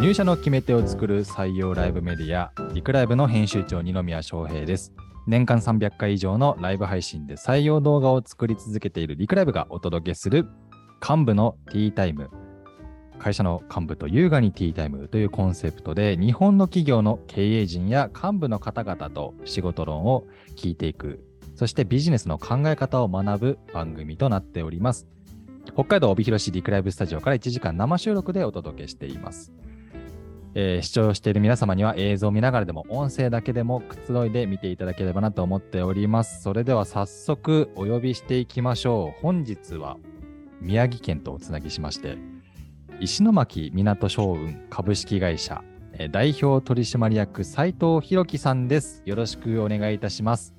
入社の決め手を作る採用ライブメディア、リクライブの編集長、二宮翔平です。年間300回以上のライブ配信で採用動画を作り続けているリクライブがお届けする幹部のティータイム。会社の幹部と優雅にティータイムというコンセプトで日本の企業の経営陣や幹部の方々と仕事論を聞いていくそしてビジネスの考え方を学ぶ番組となっております北海道帯広市リクライブスタジオから1時間生収録でお届けしていますえー、視聴している皆様には映像を見ながらでも音声だけでもくつろいで見ていただければなと思っております。それでは早速お呼びしていきましょう。本日は宮城県とおつなぎしまして、石巻港商運株式会社、えー、代表取締役斉藤弘樹さんです。よろしくお願いいたします。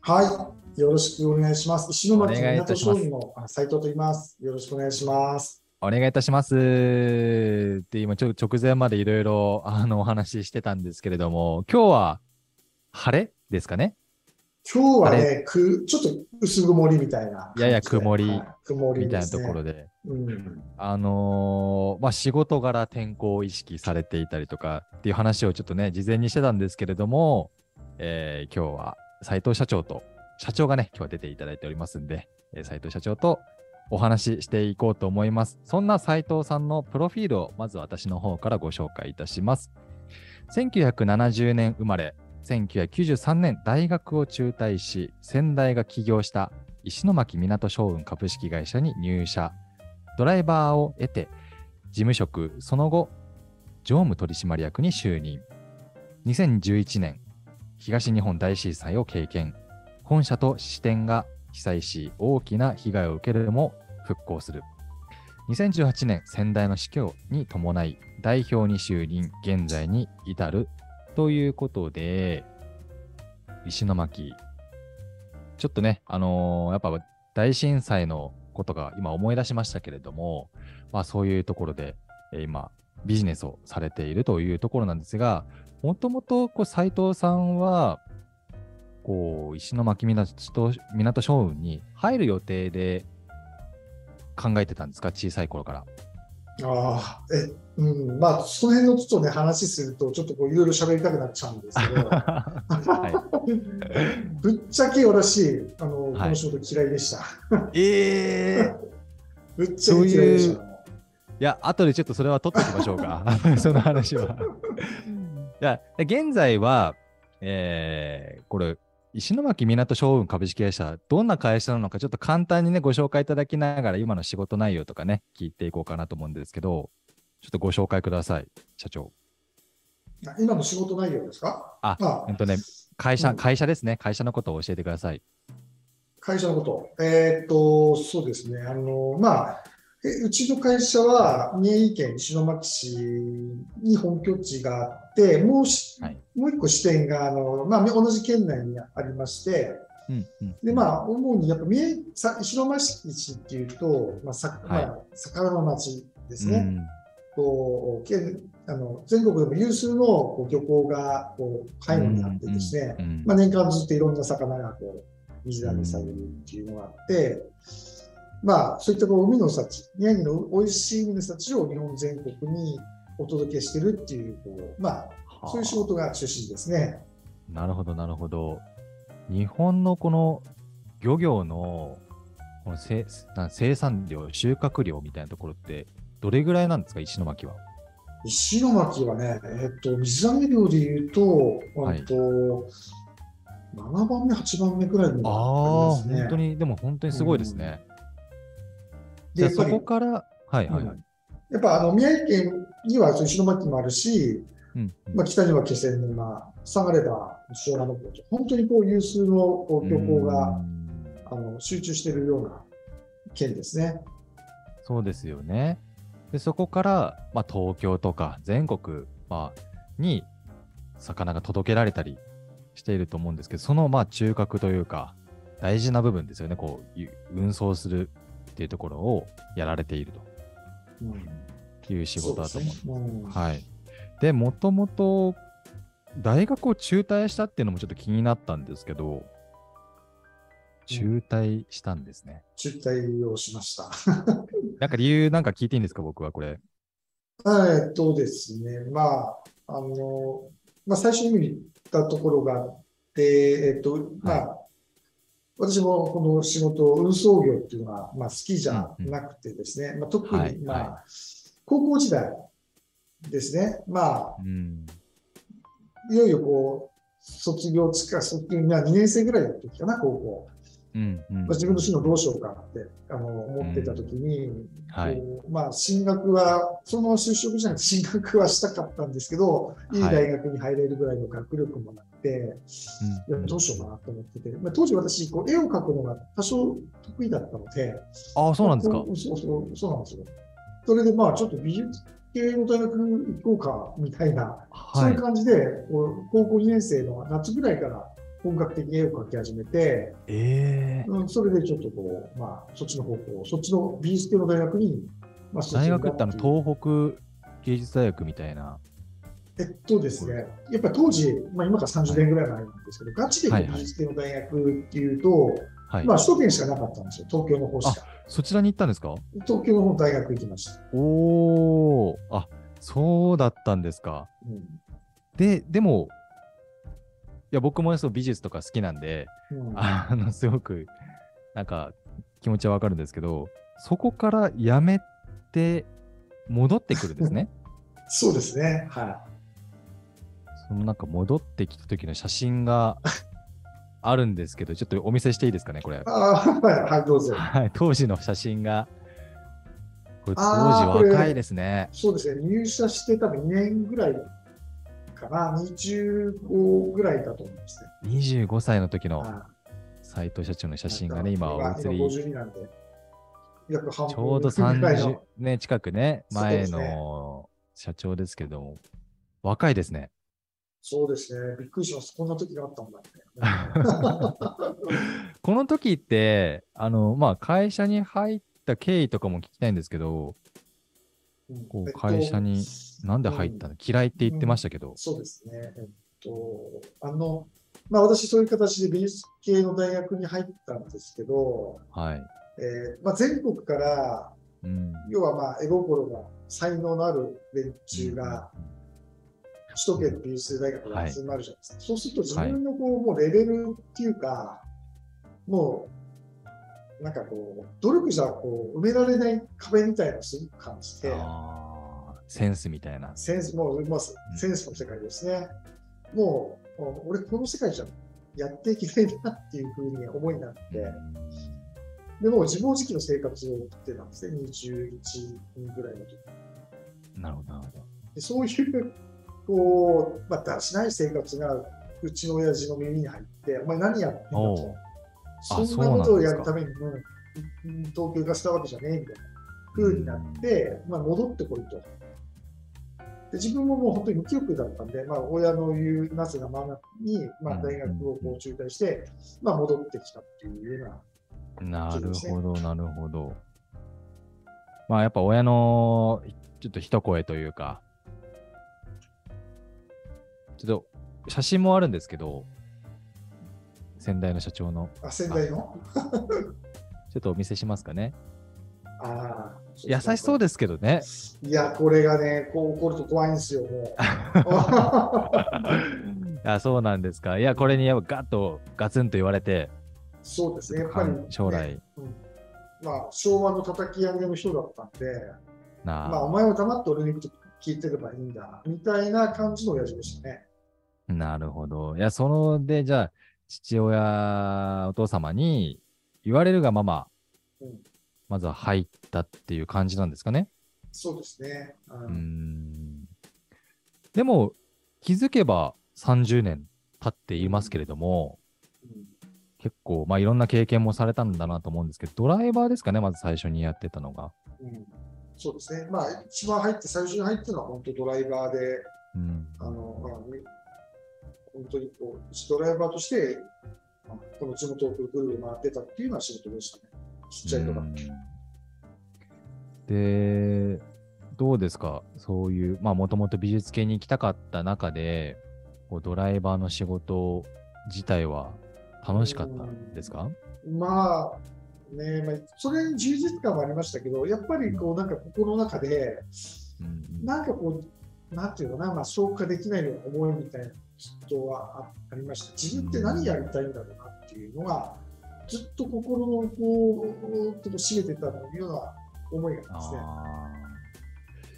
はい、よろしくお願いします。石巻港商運の斉藤と言います。よろしくお願いします。お願いいたします。で、今ちょ直前までいろいろあのお話ししてたんですけれども、今日は晴れですかね？今日はね、くちょっと薄曇りみたいな。やや曇り、はい、曇りみたいなところで、うん、あのー、まあ、仕事柄天候を意識されていたりとかっていう話をちょっとね、事前にしてたんですけれども、えー、今日は斉藤社長と、社長がね、今日は出ていただいておりますんで、えー、斉藤社長とお話ししていこうと思います。そんな斉藤さんのプロフィールをまず私の方からご紹介いたします。1970年生まれ、1993年大学を中退し、先代が起業した石巻港商運株式会社に入社。ドライバーを得て、事務職、その後、常務取締役に就任。2011年、東日本大震災を経験。本社と支店が被災し、大きな被害を受けるも復興する。2018年、先代の死去に伴い、代表に就任、現在に至るということで、石巻、ちょっとね、あのー、やっぱ大震災のことが今思い出しましたけれども、まあそういうところで、今、ビジネスをされているというところなんですが、もともと斎藤さんは、こう石巻港港商運に入る予定で考えてたんですか小さい頃から。ああ、え、うん、まあ、その辺のちょっとね、話すると、ちょっとこう、いろいろ喋りたくなっちゃうんですけど、ぶっちゃけ私、あの、この仕事嫌いでした。ええー、ぶっちゃけ嫌いでした。いや、後でちょっとそれは取っておきましょうか、その話は。いや、現在は、えー、これ、石巻港商運株式会社、どんな会社なのか、ちょっと簡単にね、ご紹介いただきながら、今の仕事内容とかね、聞いていこうかなと思うんですけど、ちょっとご紹介ください、社長。今の仕事内容ですか？あ、あんとね、会社、うん、会社ですね、会社のことを教えてください。会社のこと。えー、っと、そうですね、あの、まあ、うちの会社は宮城県石巻市に本拠地があって、もう,、はい、もう一個支店があの、まあ、同じ県内にありまして、うんうん、でまあ、主にやっぱ宮石巻市っていうと、まあさまあ、魚の町ですね。うん、こう県あの全国でも有数のこう漁港がこう海岸になってですね、うんうんうん、まあ、年間ずっといろんな魚がこう水揚げされるっていうのがあって、まあ、そういったこう海の幸、宮城の美味しい海の幸を日本全国にお届けしてるっていう、こうまあ、そういう仕事が中心ですね。なるほど、なるほど。日本のこの漁業のこの生生産量、収穫量みたいなところって、どれぐらいなんですか、石巻は？石巻はね、えっと、水揚げ量でいうと、はい、と7番目、8番目くらいになりますね。ああ、本当に、でも本当にすごいですね。うんで、そこから、はいはい、はい。やっぱあの宮城県には石巻もあるし、うんまあ、北には気仙沼、下がれば塩原の湖と、本当にこう有数のこう漁港があの集中しているような県ですね。そうですよね。でそこから、まあ、東京とか全国、まあ、に魚が届けられたりしていると思うんですけど、そのまあ中核というか、大事な部分ですよね、こう運送するっていうところをやられているという仕事だと思う。うん、はい。で、もともと大学を中退したっていうのもちょっと気になったんですけど、中退したんですね。中退をしました。なんか理由なんか聞いていいんですか、僕はこれ。えっとですね、まあ、あの、まあ、最初に言ったところがあって、えっと、まあ、はい、私もこの仕事、運送業っていうのは、まあ、好きじゃなくてですね、うんうん、まあ、特に、はい、まあ、はい、高校時代ですね、まあ、うん、いよいよこう、卒業近く、卒業2年生ぐらいの時かな、高校。うんうん、まあ、自分の進路どうしようかってあの思ってた時に、うんはい、まあ、進学は、その就職じゃなくて進学はしたかったんですけど、い。い大学に入れるぐらいの学力もなくて、はい、どうしようかなと思ってて、まあ、当時私こう、絵を描くのが多少得意だったので、ああ、そうなんですか。そうそうそうなんですよ。それでまあ、ちょっと美術系の大学行こうかみたいな、はい、そういう感じで、高校2年生の夏ぐらいから本格的に絵を描き始めて、えーうん、それでちょっとこう、まあ、そっちの方向、そっちの美術系の大学に、まあ、大学ってあの東北芸術大学みたいな。えっとですね、やっぱり当時、まあ、今から30年ぐらい前なんですけど、はい、ガチで美術系の大学っていうと、はい、まあ、首都圏しかなかったんですよ、東京の方しか。そちらに行ったんですか？東京の方大学行きました。おお、あそうだったんですか。うん、で、でも、いや僕もそう美術とか好きなんで、うん、あのすごくなんか気持ちはわかるんですけど、そこからやめて戻ってくるんですね？そうですね。はい。そのなんか戻ってきた時の写真があるんですけど、ちょっとお見せしていいですかね、これ。あはい、どうぞ。はい、当時の写真が。これ当時若いですね。そうですね、入社して多分2年ぐらいかな、25ぐらいだと思いますね。25歳の時の斎藤社長の写真がね、今お映り。52なんで。約半分ちょうど30年近くね、前の社長ですけども、若いですね。そうですね。びっくりします。こんな時があったんだ、ね。この時って、あの、まあ、会社に入った経緯とかも聞きたいんですけど、うん、こう会社になんで入ったの、うん、嫌いって言ってましたけど。そうですね。えっと、あの、まあ、私、そういう形で美術系の大学に入ったんですけど、はい。えーまあ、全国から、うん、要は、まあ、絵心が才能のある連中が、うん首都圏の美術大学に集まるじゃないですか、はい、そうすると自分のこう、もうレベルっていうか、もうなんかこう努力じゃこう埋められない壁みたいなのをすごく感じてセンスみたいな。センスもう、まあ、センスの世界ですね、うん、もう俺この世界じゃやっていけないなっていうふうに思いになって、でも自暴自棄の生活を送ってたんですね。21ぐらいの時。なるほどでそういうこう、まあ、だらしない生活がうちの親父の耳に入って、お前何やってんだと。そんなことをやるために、東京行かせたわけじゃねえみたいな風になって、まあ、戻ってこいと。で自分ももう本当に無記憶だったんで、まあ、親の言うなぜなままに、まあ、大学をこう中退して、まあ、戻ってきたっていうような、ね、なるほど、なるほど。まあ、やっぱ親のちょっと一声というか、ちょっと写真もあるんですけど、先代の社長の。あ、先代の？ちょっとお見せしますかね。ああ。優しそうですけどね。いや、これがね、こう起こると怖いんですよ、もう。あそうなんですか。いや、これにやっぱガッとガツンと言われて、そうですね、やっぱり、ね、将来、うん、まあ、昭和の叩き上げの人だったんで、なまあ、お前は黙って俺に聞いてればいいんだ、みたいな感じの親父でしたね。なるほど。いや、そので、じゃあ、父親、お父様に言われるがまま、うん、まずは入ったっていう感じなんですかね？そうですね。うん。でも、気づけば30年経っていますけれども、うん、結構、まあ、いろんな経験もされたんだなと思うんですけど、ドライバーですかね、まず最初にやってたのが。うん、そうですね。まあ、一番入って、最初に入ったのは本当ドライバーで、うん、あの、まあ、本当にこう、ドライバーとして、この地元をぐるぐる回ってたっていうような仕事でしたね。ちっちゃい頃。で、どうですか？そういう、まあもともと美術系に行きたかった中で、こうドライバーの仕事自体は楽しかったんですか？まあ、ねまあ、それに充実感はありましたけど、やっぱりこうなんか心の中で、なんかこう、なんていうのかな、まあ、消化できないような思いみたいなことはありました。自分って何やりたいんだろうなっていうのが、ずっと心のこう、ちょっと締めてたような思いがありますね。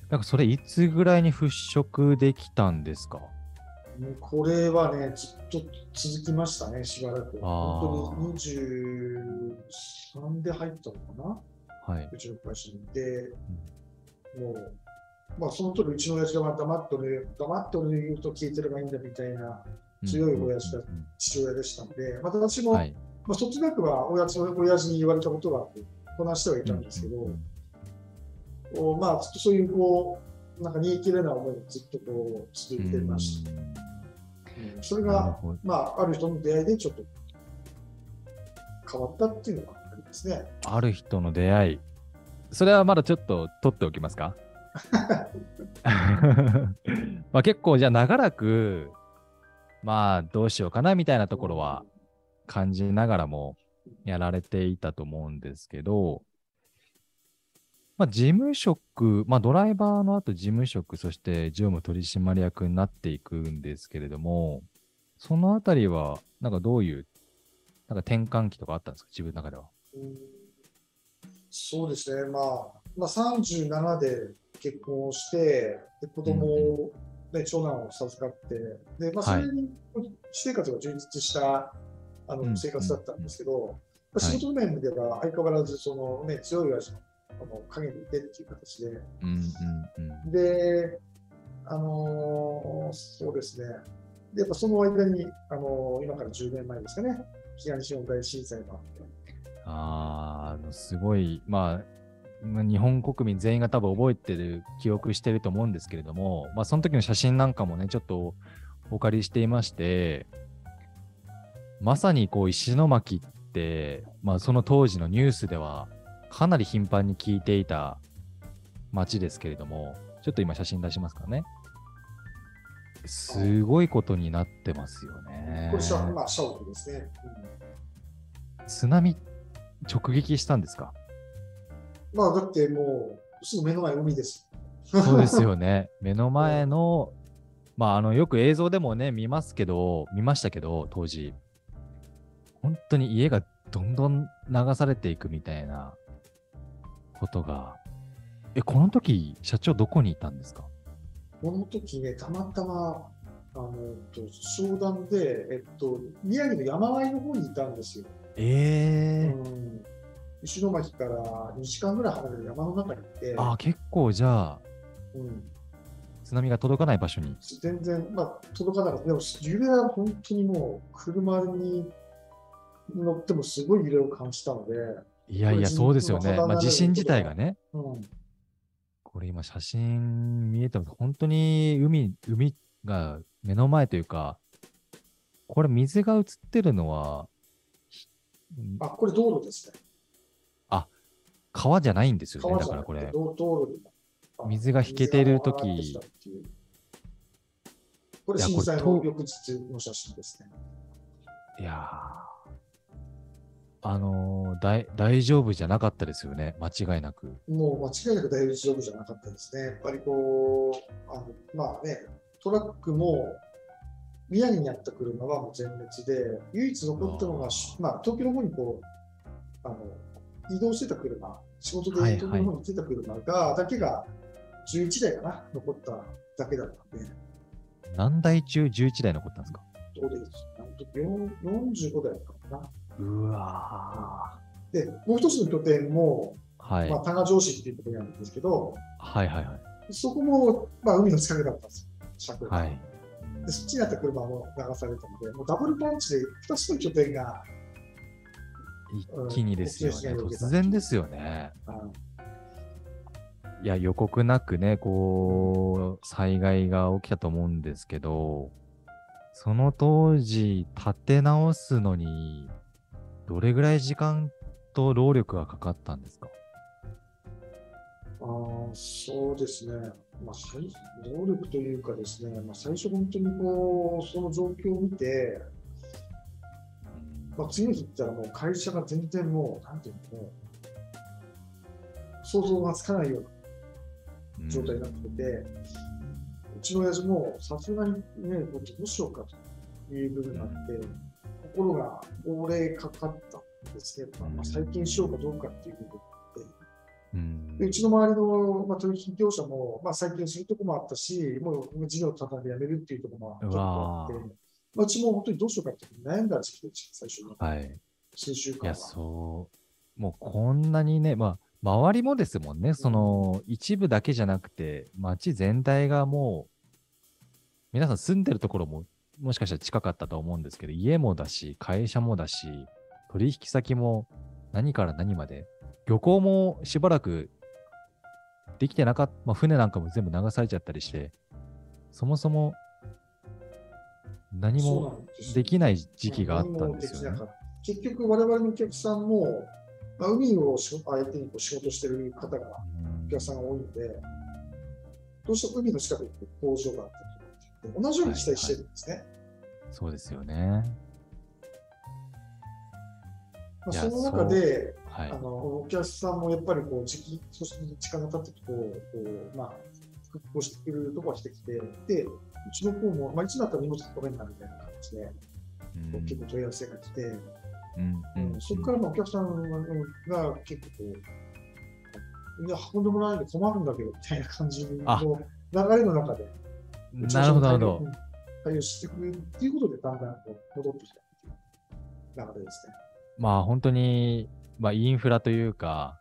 なんかそれいつぐらいに払拭できたんですか？これはね、ずっと続きましたね、しばらく。本当に23で入ったのかな、はい、うちの会社に。で、うん、もう、まあ、その時うちの親父が黙ってる、黙ってる言うと聞いてればいいんだみたいな強い親父が父親でしたので、また私も、はい、まあ、そっちなくは親父親父に言われたことはこなしてはいたんですけど、うん、まあ、ずっとそういうこう、なんか煮え切れない思いがずっとこう続いてました。うんそれが、まあ、ある人の出会いでちょっと変わったっていうのがありますね。ある人の出会い。それはまだちょっと取っておきますか？まあ結構じゃあ長らくまあどうしようかなみたいなところは感じながらもやられていたと思うんですけど、まあ、事務職、まあ、ドライバーの後事務職、そして常務取締役になっていくんですけれども、そのあたりは、なんかどういう、なんか転換期とかあったんですか、自分の中では。そうですね、まあ、まあ、37で結婚をして、で子供を、ね、長男を授かって、でまあ、それに私生活が充実した、あの生活だったんですけど、仕事面では相変わらずその、ね、強い親父のあの陰にいてっていう形で、うんうんうん、で、あのー、そうですね、でやっぱその間に、あのー、今から10年前ですかね、東日本大震災があって。ああ、すごい、まあ、日本国民全員が多分覚えてる、記憶してると思うんですけれども、まあ、その時の写真なんかもね、ちょっとお借りしていまして、まさにこう石巻って、まあ、その当時のニュースではかなり頻繁に聞いていた街ですけれども、ちょっと今写真出しますかね。すごいことになってますよね。これは、まあ、ですね、うん。津波直撃したんですか？まあ、だってもう、すぐ目の前海です。そうですよね。目の前の、まあ、あの、よく映像でもね、見ますけど、見ましたけど、当時。本当に家がどんどん流されていくみたいなことが。え、この時、社長どこにいたんですか？この時ね、たまたま、あの、と商談で、えっと、宮城の山あいの方にいたんですよ。ええー、うん。石巻から2時間ぐらい離れる山の中にいて。あ、結構じゃあ、うん。津波が届かない場所に。全然、まあ、届かなかった。でも、揺れは本当にもう、車に乗ってもすごい揺れを感じたので、いやいや、そうですよね。まあ、地震自体がね。うん、これ今写真見えてます。本当に海、海が目の前というか、これ水が映ってるのは、あ、これ道路ですね。あ、川じゃないんですよね。だからこれ。道路水が引けているとき。これ震災の翌日の写真ですね。いやー。あのー、大丈夫じゃなかったですよね、間違いなく。もう間違いなく大丈夫じゃなかったですね。やっぱりこう、あのまあね、トラックも宮城にあった車はもう全滅で、唯一残ったのが、まあ、東京の方にこうあの移動してた車、仕事で東京の方に行ってた車が、だけが11台かな、残っただけだったんで。何台中11台残ったんですか？どうです45台かな。うわで、もう一つの拠点も、はい。まあ、多賀城市っていうところにあるんですけど、はいはいはい。そこも、まあ、海の近くだったんですよ、尺が。はい、でそっちにあった車も流されたので、もうダブルパンチで2つの拠点が一気にですよね、うん、突然ですよね。いや、予告なくね、こう、災害が起きたと思うんですけど、その当時、立て直すのに、どれぐらい時間と労力がかかったんですか？あそうですね、まあ、労力というかですね、まあ、最初本当にこうその状況を見て、まあ、次の日行ったらもう会社が全然もう、なんていうの、想像がつかないような状態になってて、うん、うちの親父もさすがにね、どうしようかという部分があって、ところが高齢かかったんですね、まあ、再建しようかどうかっていう部分があって、うん、でうちの周りの、まあ、取引業者も、まあ、再建するところもあったし、もう事業をただでやめるっていうところもちょっとあって、まあ、うちも本当にどうしようかって悩んだ時期でした、最初に。はい。数週間は。いや、そう。もうこんなにね、まあ、周りもですもんね、その、一部だけじゃなくて、街全体がもう、皆さん住んでるところも、もしかしたら近かったと思うんですけど、家もだし、会社もだし、取引先も何から何まで、漁港もしばらくできてなかった、まあ、船なんかも全部流されちゃったりして、そもそも何もできない時期があったんですよね。結局、我々のお客さんも、まあ、海を相手にこう仕事してる方が、お客さんが多いので、どうしても海の近くに工場があったりとか同じように期待してるんですね。はいはい、そうですよね。まあ、その中で、はい、あのお客さんもやっぱりこう時期、そして時間が経っていくと、こうまあ、復興してくるところがしてきて、で、うちの方も、まあ、いつだったら荷物取れんなみたいな感じで、うん、結構問い合わせが来て、うんうん、そこからお客さんが結構こう、いや、運んでもらえないで困るんだけどみたいな感じの流れの中で、なるほど、なるほど。対応してくれるっていうことで、だんだん戻ってきたっていう流れですね。まあ本当に、まあ、インフラというか、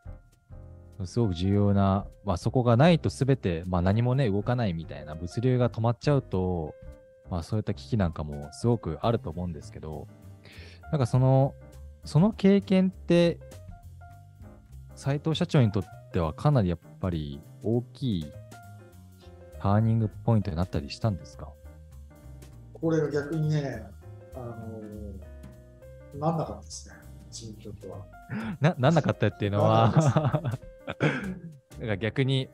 すごく重要な、まあ、そこがないとすべて、まあ、何もね、動かないみたいな物流が止まっちゃうと、まあ、そういった危機なんかもすごくあると思うんですけど、なんかその、その経験って、斉藤社長にとってはかなりやっぱり大きいターニングポイントになったりしたんですか？これが逆にね、あのー、なんなかったですね、うちにとっては。な、なんなかったっていうのは。なん か逆に、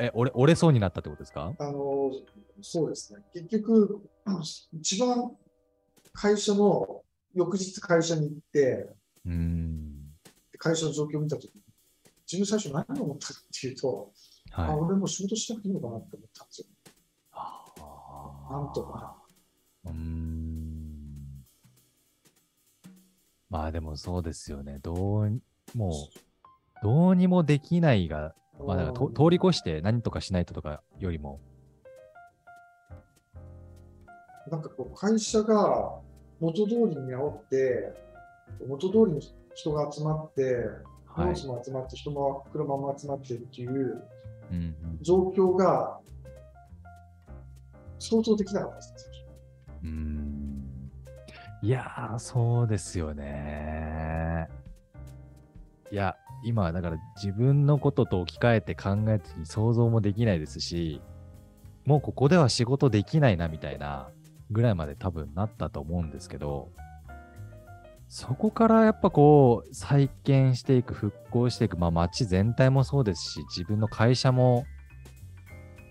え、折れ折れそうになったってことですか？あの、そうですね。結局、一番会社の、翌日会社に行って、うん。会社の状況を見たときに、自分最初何を思ったかっていうと、はい、あ俺も仕事しなくていいのかなって思ったんですよ。なんとか。うん。まあでもそうですよね。どう、もう、どうにもできないが、まあ、だから通り越して何とかしないととかよりも。なんかこう、会社が元通りに煽って、元通りに人が集まって、荷物も集まって、人も車も集まってっていう状況が想像できなかったです、うん。いやー、そうですよね。いや、今、だから自分のことと置き換えて考えてに想像もできないですし、もうここでは仕事できないなみたいなぐらいまで多分なったと思うんですけど、そこからやっぱこう再建していく、復興していく、まあ街全体もそうですし、自分の会社も、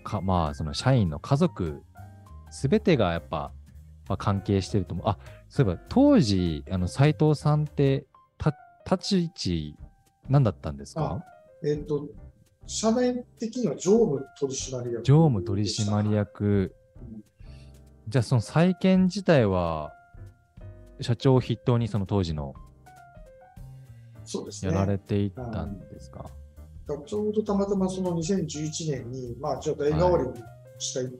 かまあその社員の家族、すべてがやっぱ、まあ、関係してると思う。あ、そういえば当時、あの斉藤さんって立ち位置何だったんですか？えっ、ー、と、社内的には常務取締役。常務取締役。じゃあ、その再建自体は、社長を筆頭にその当時の、そうですね。やられていったんですか？ちょうどたまたまその2011年に、まあ、ちょっと絵代わりにしたい、はい、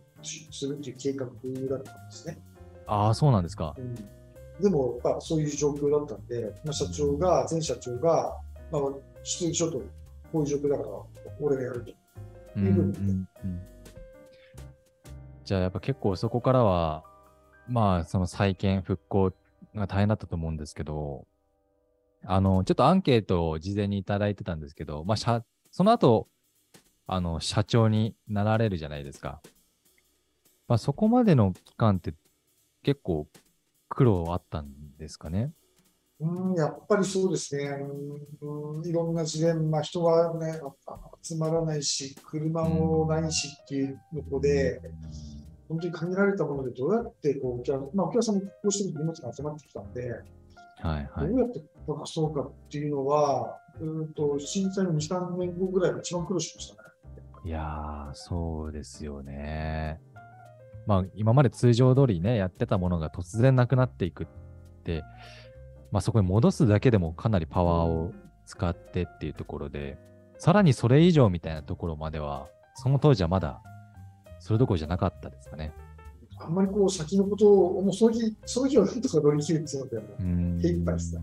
するっていう計画だったんですね。ああ、そうなんですか。うん、でも、まあ、そういう状況だったんで、まあ、社長が、前社長が、まあ、ちょっとこういう状況だから、俺がやるというふうに、んじゃあやっぱ結構そこからは、まあその再建、復興が大変だったと思うんですけど、あの、ちょっとアンケートを事前にいただいてたんですけど、まあ、社その後、あの、社長になられるじゃないですか。まあ、そこまでの期間って結構苦労あったんですかね？うん、やっぱりそうですね。うん、いろんな事例、まあ、人はね、集まらないし、車もないしっていうので、本当に限られたものでどうやってこうお客,、まあ、お客さんもこうして荷物が集まってきたんで、はいはい、どうやってこなそうかっていうのは、うんと震災の2、3年後ぐらいが一番苦労しましたね。いやー、そうですよね。まあ、今まで通常通りね、やってたものが突然なくなっていくって、まあ、そこに戻すだけでもかなりパワーを使ってっていうところで、さらにそれ以上みたいなところまでは、その当時はまだそれどころじゃなかったですかね。あんまりこう先のことを、もうその日、その日はなんとか乗り切るっていうので、もう手一杯ですね。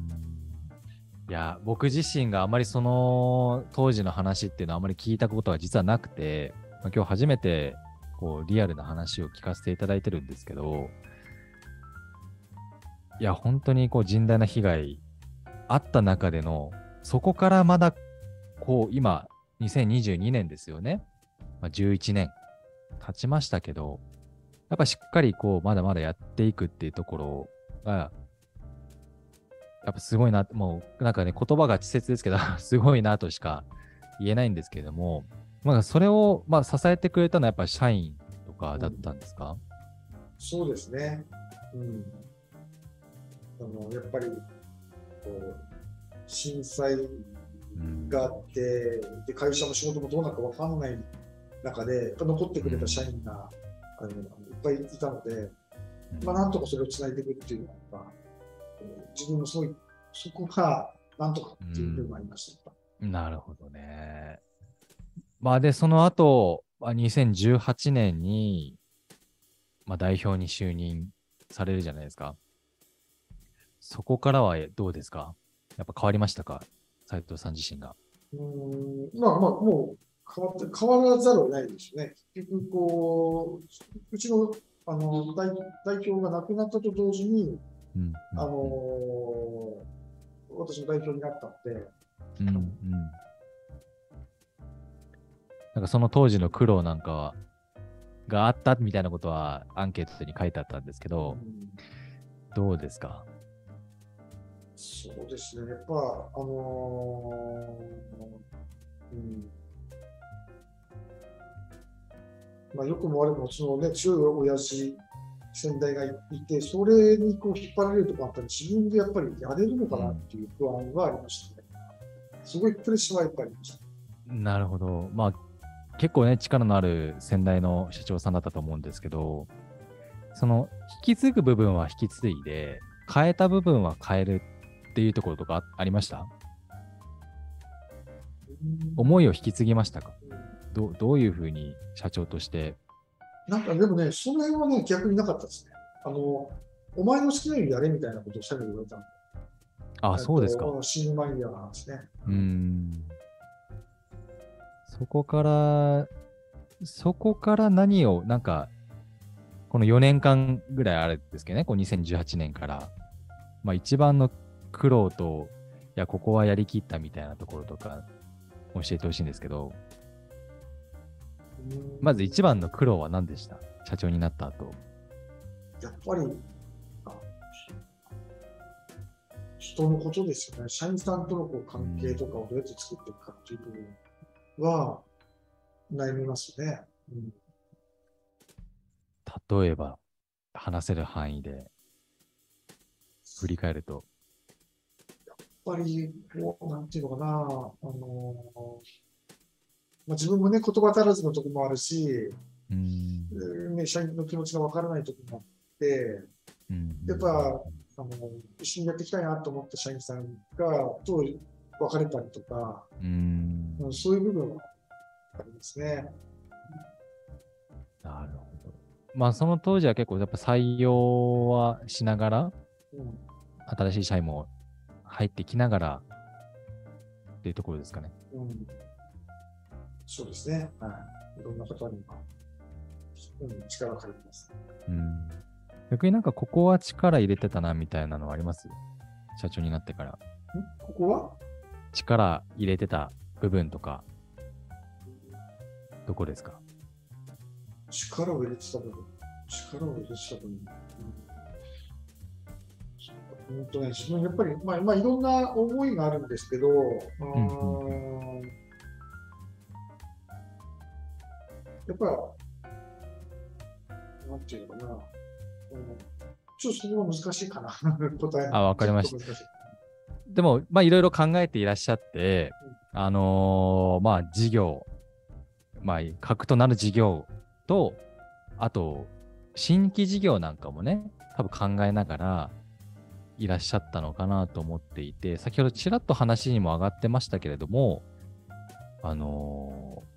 いや、僕自身があまりその当時の話っていうのはあまり聞いたことが実はなくて、まあ、今日初めてこうリアルな話を聞かせていただいてるんですけど、いや、本当にこう甚大な被害あった中での、そこからまだこう今、2022年ですよね。まあ、11年経ちましたけど、やっぱしっかりこう、まだまだやっていくっていうところが、やっぱすごいな、もうなんかね、言葉が稚拙ですけど、すごいなとしか言えないんですけれども、まあ、それを、まあ、支えてくれたのはやっぱり社員とかだったんですか、うん、そうですね。うん。あの、やっぱり、こう、震災があって、うん、で、会社も仕事もどうなるかわかんない中で、残ってくれた社員が、うん、あのいっぱいいたので、まあ、なんとかそれをつないでいくっていうのが、自分もそういそこがなんとかっていう部分がありました。うん、なるほどね。まあで、その後、2018年に、まあ、代表に就任されるじゃないですか。そこからはどうですか？やっぱ変わりましたか？斉藤さん自身が。うんまあまあ、もう変わって変わらざるを得ないですね。結局こう、うちのあの代代表が亡くなったと同時に、あの私の代表になったので、うんうん、なんかその当時の苦労なんかはがあったみたいなことはアンケートに書いてあったんですけど、うん、どうですか？そうですね、やっぱ、あのー、うんまあ、よくも悪くもその、ね、強い親父先代がいて、それにこう引っ張られるとこあったら、自分でやっぱりやれるのかなっていう不安はありましたね。すごいプレッシャーはやっぱりありました。なるほど。まあ、結構ね、力のある先代の社長さんだったと思うんですけど、その、引き継ぐ部分は引き継いで、変えた部分は変えるっていうところとかありました思いを引き継ぎましたかどどういうふうに社長としてなんかでもね、その辺はね、逆になかったですね。あの、お前の好きなようにやれみたいなことを社員に言われたんで。あ、そうですか。シンマニアなんですね。うん。そこから、そこから何を、なんか、この4年間ぐらいあるんですけどね、こう2018年から、まあ一番の苦労と、いや、ここはやりきったみたいなところとか、教えてほしいんですけど、まず一番の苦労は何でした？社長になった後。やっぱり、人のことですよね。社員さんとのこう関係とかをどうやって作っていくかっていう部分は悩みますね。うん、例えば、話せる範囲で振り返ると。やっぱり、こう、なんていうのかな、あのーまあ、自分もね、言葉足らずのとこもあるし、うん、ね、社員の気持ちが分からないとこもあって、うん、やっぱあの一緒にやっていきたいなと思った社員さんがと別れたりとか、うん、そういう部分はありますね。なるほど。まあその当時は結構やっぱ採用はしながら、うん、新しい社員も入ってきながらっていうところですかね。うんそうですね。はい。いろんな方に、うん、力が借りてます。うん。逆になんかここは力入れてたなみたいなのはあります？社長になってから。ここは？力入れてた部分とか、どこですか？力を入れてた部分。力を入れてた部分。うんとね、自分やっぱり、まあ、まあ、いろんな思いがあるんですけど、うんやっぱ、なんていうのかな、うん、ちょっとそこは難しいかな、答え。あ、わかりました。でも、まあ、いろいろ考えていらっしゃって、うん、あのー、まあ、事業まあ、核となる事業と、あと、新規事業なんかもね、多分考えながらいらっしゃったのかなと思っていて、先ほどちらっと話にも上がってましたけれども、あのー、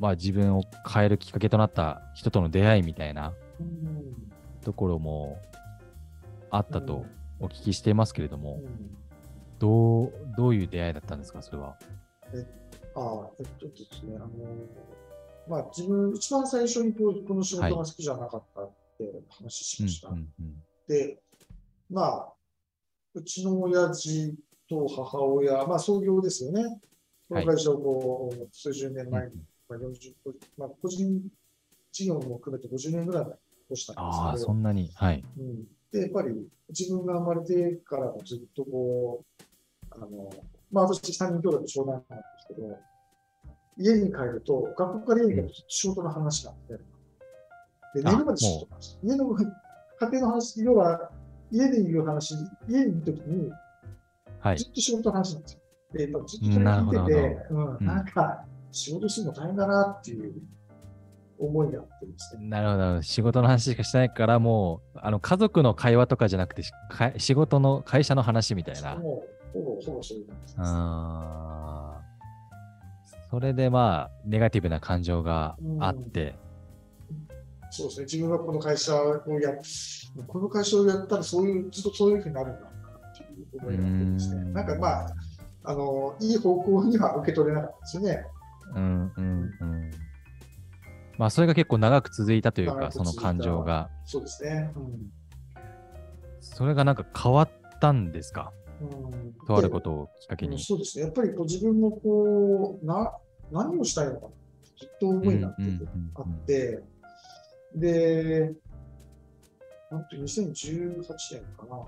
まあ自分を変えるきっかけとなった人との出会いみたいなところもあったとお聞きしていますけれども、どう、どういう出会いだったんですか、それは？えあえっとですね、あのまあ、自分、一番最初にここの仕事が好きじゃなかったって話しました。はいうんうんうん、で、まあ、うちの親父と母親、まあ、創業ですよね。この会社をこう、数十年前に、まあ、40まあ、個人事業も含めて50年ぐらい前に越したんですけど。ああ、そんなに。はい。うん。で、やっぱり自分が生まれてからもずっとこう、あの、まあ私3人兄弟と湘南なんですけど、家に帰ると、学校から家に帰ると仕事の話なんで、で、寝るまで仕事の話。家の、家庭の話、要は、家で言う話、家にいるときに、はい、ずっと仕事の話なんですよ。で、やっぱずっと聞いてて、うん、なんか、仕事するの大変だなっていう思いがあってですね。なるほど。仕事の話しかしないから、もう、あの、家族の会話とかじゃなくて、仕事の会社の話みたいな。ほぼ、ほぼそういう感じです。あそれでまあ、ネガティブな感情があって、うん、そうですね。自分はこの会社をや、この会社をやったら、そういう、ずっとそういうふうになるんだなっていう思いがあってですね。んなんかまあ、あの、いい方向には受け取れなかったですよね。うんうんうん。まあ、それが結構長く続いたというか、その感情が。そうですね。うん、それがなんか変わったんですか、うん、とあることをきっかけに。そうですね。やっぱりこう自分のこうな何をしたいのかずっと思いがあって、で、なんと2018年かな、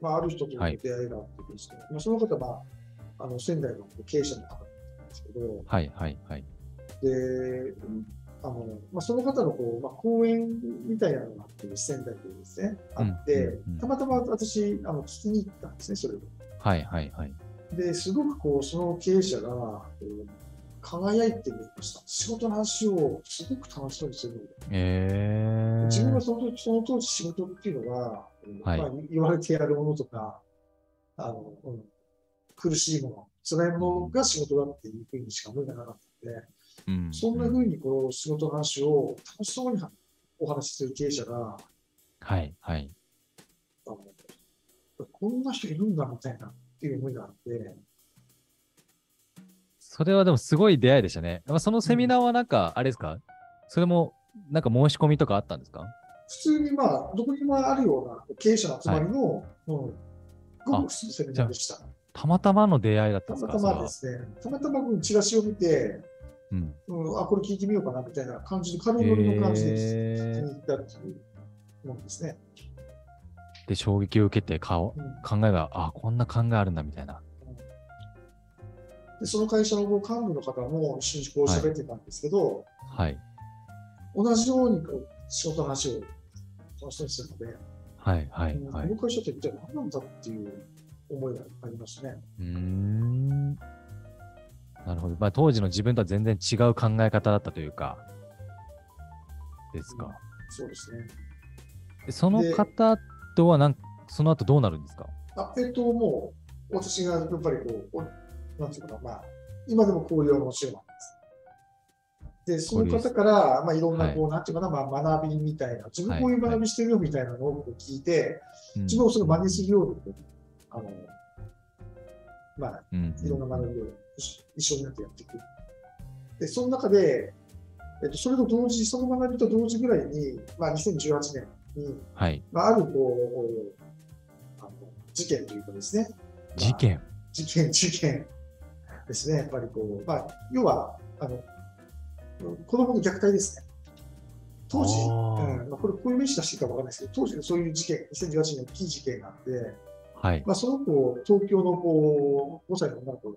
まあ、ある人との出会いがあってですね、はい、まあ、その方は、あの仙台の経営者の方ですけど、はいはいはい。で、あの、まあ、その方のこう、まあ、講演みたいなのがあって、仙台でですね、あって、うんうん、たまたま私、あの聞きに行ったんですね、それを。はいはいはい。で、すごくこう、その経営者が、えー、輝いて見ました。仕事の話をすごく楽しそうにする。えー、自分はそのその当時仕事っていうのは、はい、まあ、言われてやるものとか、あの、うん、苦しいもの、辛いものが仕事だっていうふうにしか思いがなかったので、うん、そんなふうにこう仕事の話を楽しそうにお話しする経営者が、はいはい、あのこんな人いるんだみたいなっていう思いがあって、それはでもすごい出会いでしたね。そのセミナーはなんか、あれですか、うん、それもなんか申し込みとかあったんですか？普通にまあ、どこにもあるような経営者の集まりの、はい、うん、ごく普通のセミナーでした。たまたまの出会いだったんですか？たまたまですね。たまたまチラシを見て、うん、うん、あ、これ聞いてみようかなみたいな感じで、軽いノリの感じで聞いたっていうものですね。で、衝撃を受けて顔、うん、考えが、あ、こんな考えあるんだみたいな。でその会社の幹部の方も一緒にこう喋ってたんですけど、はい、同じようにこう仕事の話を楽しみにするので、はいはいはい、この会社って一体何なんだっていう思いがありますね。うんなるほど。まあ、当時の自分とは全然違う考え方だったというか、ですか。うん、そうですね。その方とはなん、その後どうなるんですか？あえっと、もう、私がやっぱりこう、なんていうかな、まあ、今でも交流はもちろんなんです。で、その方から、まあ、いろんな、こう、はい、なんていうかな、まあ、学びみたいな、自分こういう学びしてるよみたいなのを聞いて、はいはい、自分をそれを真似するように、あの、まあ、いろんな学びを一緒になってやっていく。で、その中で、えっと、それと同時、その学びと同時ぐらいに、まあ、2018年に、はい。まあ、あるこうあの事件というかですね、事件、まあ、事件、事件ですね、やっぱりこう、まあ、要はあの子供の虐待ですね。当時、うん。まあ、これこういう名詞出していいかわからないですけど、当時そういう事件、2018年の大きい事件があって、はいまあ、その子、東京のこう5歳の女の子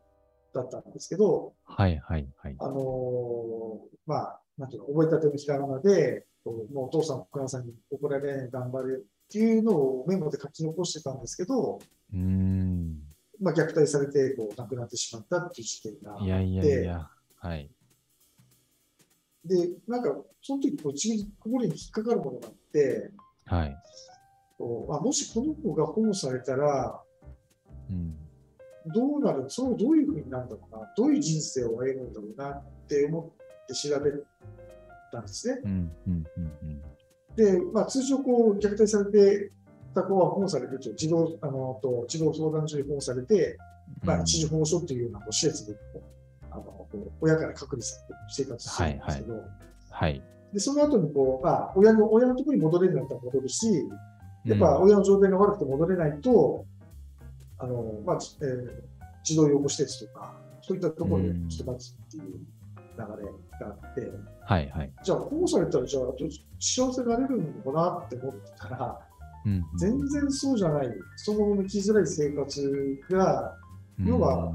だったんですけど、はいはいはい。あのー、まあ、なんていうの、覚えたてのひらがなで、もうお父さん、お母さんに怒られない頑張れっていうのをメモで書き残してたんですけど、うんまあ、虐待されてこう亡くなってしまったっていう事件があって、いやいやいや、はい。で、なんか、その時こう自分に心に引っかかるものがあって、はい。あもしこの子が保護されたら、うん、どうなる、そのどういうふうになるんだろうな、どういう人生を歩むんだろうなって思って調べたんですね。うんうんうんうん、で、まあ、通常こう虐待されてた子は保護されると、児童あのと児童相談所に保護されて、まあ、一時保護所というようなこう施設であの親から隔離されて生活してるんですけど、はい、はい、でその後にこう、まあ、親の親のところに戻れるんだったら戻るし、やっぱ親の状態が悪くて戻れないと、あのまあえー、児童養護施設とか、そういったところで育つっていう流れがあって、はいはい、じゃあ保護されたら、じゃあ幸せになれるのかなって思ってたら、うん、全然そうじゃない、その後の生きづらい生活が、要は、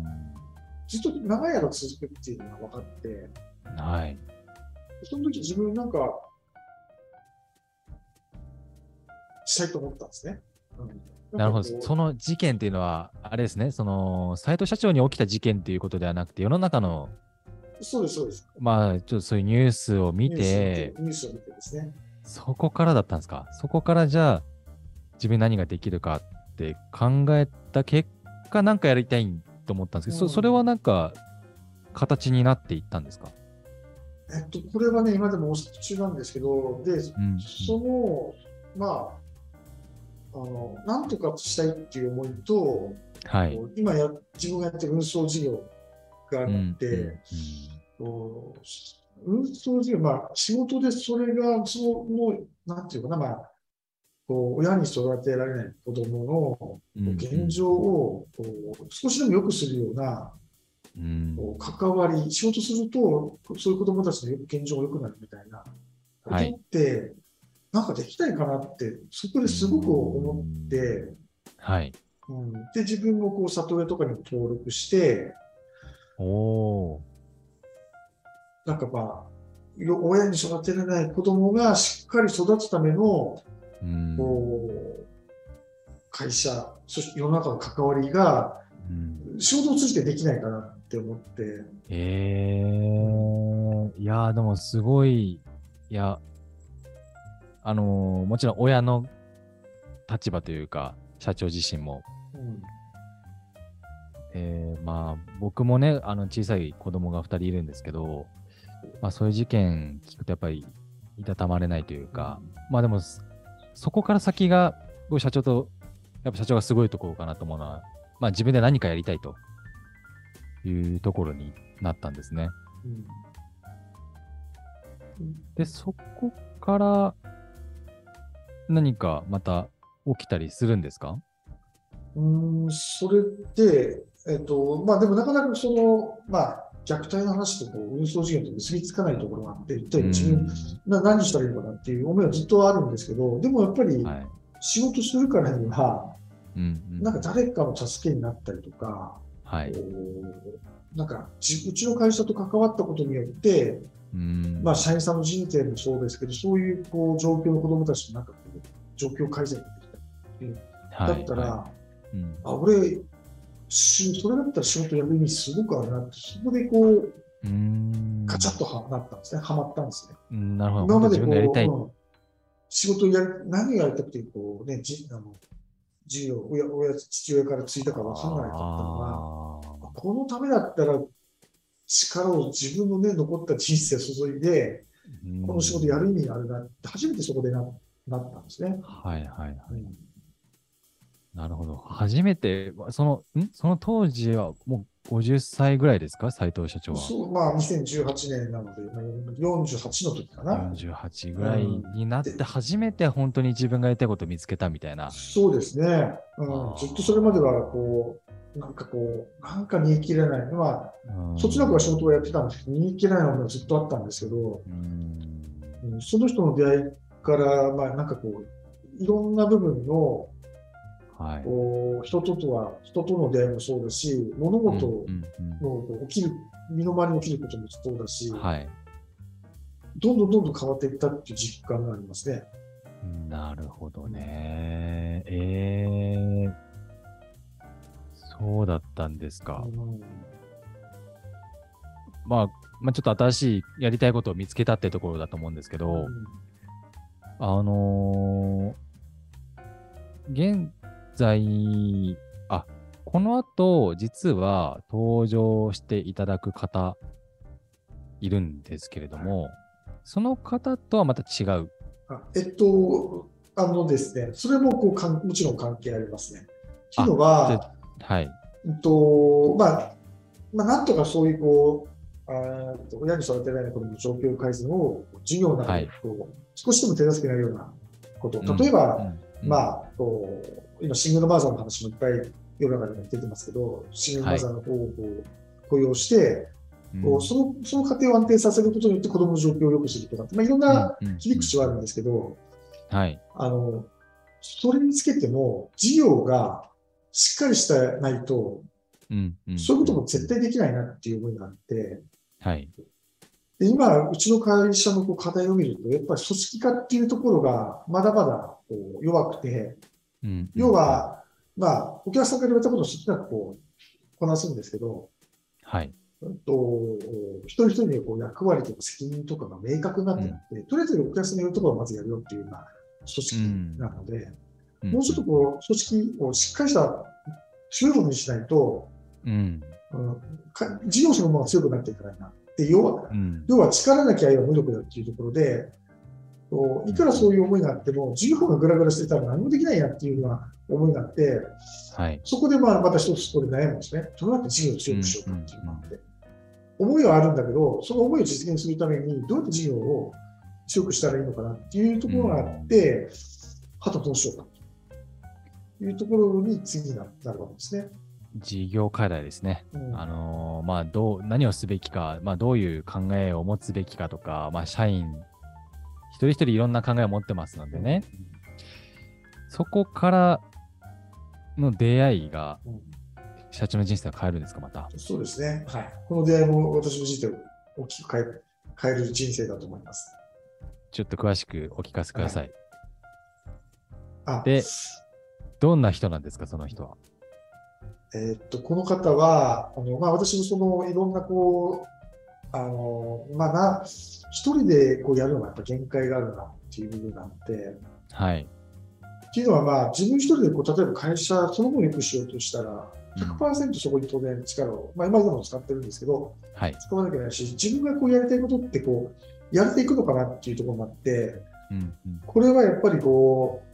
ずっと長い間続くっていうのが分かって、はい、その時自分なんか、したいと思ったんですね。うん、なるほど。その事件っていうのは、あれですね、その、斎藤社長に起きた事件ということではなくて、世の中の、そうです、そうです。まあ、ちょっとそういうニュースを見て、ニュースを見てですね。そこからだったんですか？そこからじゃあ、自分に何ができるかって考えた結果、なんかやりたいと思ったんですけど、うん、そそれはなんか、形になっていったんですか？えっと、これはね、今でも中なんですけど、で、うん、その、まあ、あのなんとかしたいっていう思いと、はい、今や自分がやってる運送事業があって、運送事業、まあ、仕事でそれがそのなんていうかな、まあ、こう親に育てられない子供の現状をこう少しでも良くするような、うん、こう関わり、仕事すると、そういう子供たちの現状が良くなるみたいなことって、なんかできないかなって、そこですごく思って、はい。うん、で、自分もこう里親とかにも登録して、おなんかまあ、親に育てられない子供がしっかり育つための、こう会社、そして世の中の関わりが、仕事を通じてできないかなって思って。えー、いやでもすごい、いや、あのー、もちろん親の立場というか、社長自身も。うん、えー、まあ、僕もね、あの小さい子供が2人いるんですけど、まあ、そういう事件聞くとやっぱりいたたまれないというか、うん、まあでも、そこから先が、僕社長と、やっぱ社長がすごいところかなと思うのは、まあ自分で何かやりたいというところになったんですね。うん、で、そこから、何かまた起きたりするんですか？うんそれで、えっとまあ、でもなかなかその、まあ、虐待の話とこう運送事業と結びつかないところがあって、一体自分な何したらいいのかなっていう思いはずっとあるんですけど、でもやっぱり仕事するからには、なんか誰かの助けになったりとか、はい、なんかうちの会社と関わったことによって、まあ、社員さんの人生もそうですけど、そういうこう状況の子どもたちのなんかこう状況改善ができたってい。う、だったら、はい。うん、あ俺それだったら仕事やる意味すごくあるなって、そこでこう、カチャッとはなったんですね、はまったんですね。なるほど。今までこう、うん、仕事やる、何をやりたくて、こうね、じあの授業親親、父親から継いだか分からないかったのが、このためだったら力を自分のね、残った人生を注いで、この仕事やる意味があるなって、初めてそこでななったんですね。はいはいはい。うん、なるほど。初めて、その、ん？その当時はもう50歳ぐらいですか、斉藤社長は。そう、まあ2018年なので、48の時かな。48ぐらいになって、初めて本当に自分がやりたいことを見つけたみたいな。そうですね。うん、ずっとそれまでは、こう、なんかこう、なんか煮え切れない。まあ、そっちの子は仕事をやってたんですけど、煮え切れないのがずっとあったんですけど、うん、その人の出会いから、まあ、なんかこう、いろんな部分の、はい、こう人ととは、人との出会いもそうだし、物事の起きる、身の回りに起きることもそうだし、はい、どんどんどんどん変わっていったっていう実感がありますね。なるほどね。えーそうだったんですか。うん、まあ、まあ、ちょっと新しいやりたいことを見つけたってところだと思うんですけど、うん、あのー、現在、あ、この後、実は登場していただく方いるんですけれども、その方とはまた違う。あえっと、あのですね、それもこうかんもちろん関係ありますね。というのは、はい。と、まあ、まあ、なんとかそういうこう、あ親に育てられない子どもの状況改善を授業などでこう、はい、少しでも手助けになるようなこと、例えば、うん、まあ、こう今、シングルマザーの話もいっぱい世の中でも出てますけど、シングルマザーの方を雇用して、こうそのその過程を安定させることによって子どもの状況を良くするとか、まあ、いろんな切り口はあるんですけど、はい、あのそれにつけても事業がしっかりしてないと、うんうん、そういうことも絶対できないなっていう思いがあって、はい、で今、うちの会社のこう課題を見ると、やっぱり組織化っていうところがまだまだこう弱くて、うんうん、要は、まあ、お客さんから言われたことを好きなくこうこなすんですけど、はい、と一人一人にこう役割とか責任とかが明確になっていって、うん、とりあえずお客さんに言うところをまずやるよっていうような組織なので、うん、もうちょっとこう組織をしっかりした強いものにしないと、うん、事業そのものが強くなっていかないなって要は、要は力なきゃ無力だっていうところで、いくらそういう思いがあっても、事業がぐらぐらしてたら何もできないなっていうような思いがあって、はい、そこでまあまた一つこれ悩むんですね。どうやって事業を強くしようかっていうのがあって。思いはあるんだけど、その思いを実現するために、どうやって事業を強くしたらいいのかなっていうところがあって、はとどうしようかというところに次になるわけですね。事業課題ですね。うん、あのー、まあ、どう、何をすべきか、まあ、どういう考えを持つべきかとか、まあ、社員、一人一人いろんな考えを持ってますのでね、そこからの出会いが、社長の人生を変えるんですか、また？そうですね。はい。この出会いも私の人生を大きく変える変える人生だと思います。ちょっと詳しくお聞かせください。はい、で、どんな人なんですか、その人は？えー、っと、この方は、あのまあ、私もそのいろんなこう、あのまあな、一人でこうやるのがやっぱ限界があるなっていう部分があって、はい。っていうのは、まあ、自分一人でこう例えば会社そのものを良くしようとしたら、100%そこに当然力を、まあ、今でも使ってるんですけど、はい、使わなきゃいけないし、自分がこうやりたいことってこう、やっていくのかなっていうところもあって、うんうん、これはやっぱりこう、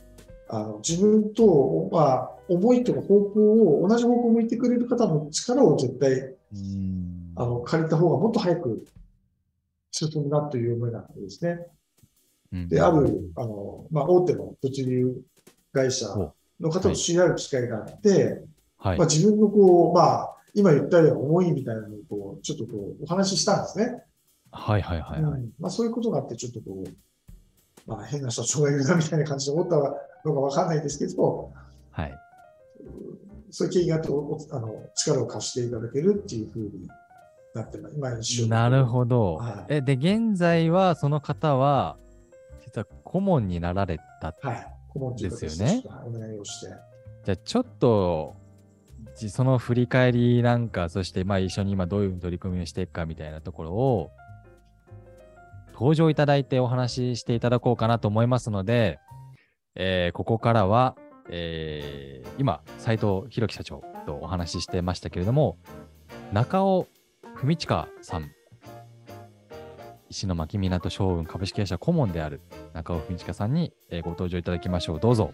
あの自分と、まあ、思いとか方向を、同じ方向を向いてくれる方の力を絶対、あの借りた方がもっと早く進むなという思いがあってですね。うん、で、ある、あの、まあ、大手の物流会社の方と知り合う機会があって、はい、まあ、自分のこう、まあ、今言ったような思いみたいなのをこう、ちょっとこう、お話ししたんですね。はいはいはい、はい、うん、まあ、そういうことがあって、ちょっとこう、まあ、変な社長がいるなみたいな感じで思ったのかわかんないですけど、はい。そういう経緯があってあの、力を貸していただけるっていうふうになってます。今一なるほど。はい、えで、現在はその方は、実は顧問になられたですよね。はい、お願いをして。じゃあ、ちょっとその振り返りなんか、そしてまあ一緒に今どういう取り組みをしていくかみたいなところを、登場いただいてお話ししていただこうかなと思いますので、えー、ここからは、えー、今、斉藤弘樹社長とお話ししてましたけれども、中尾文親さん、石巻港将軍株式会社顧問である中尾文親さんに、えー、ご登場いただきましょう。どうぞ。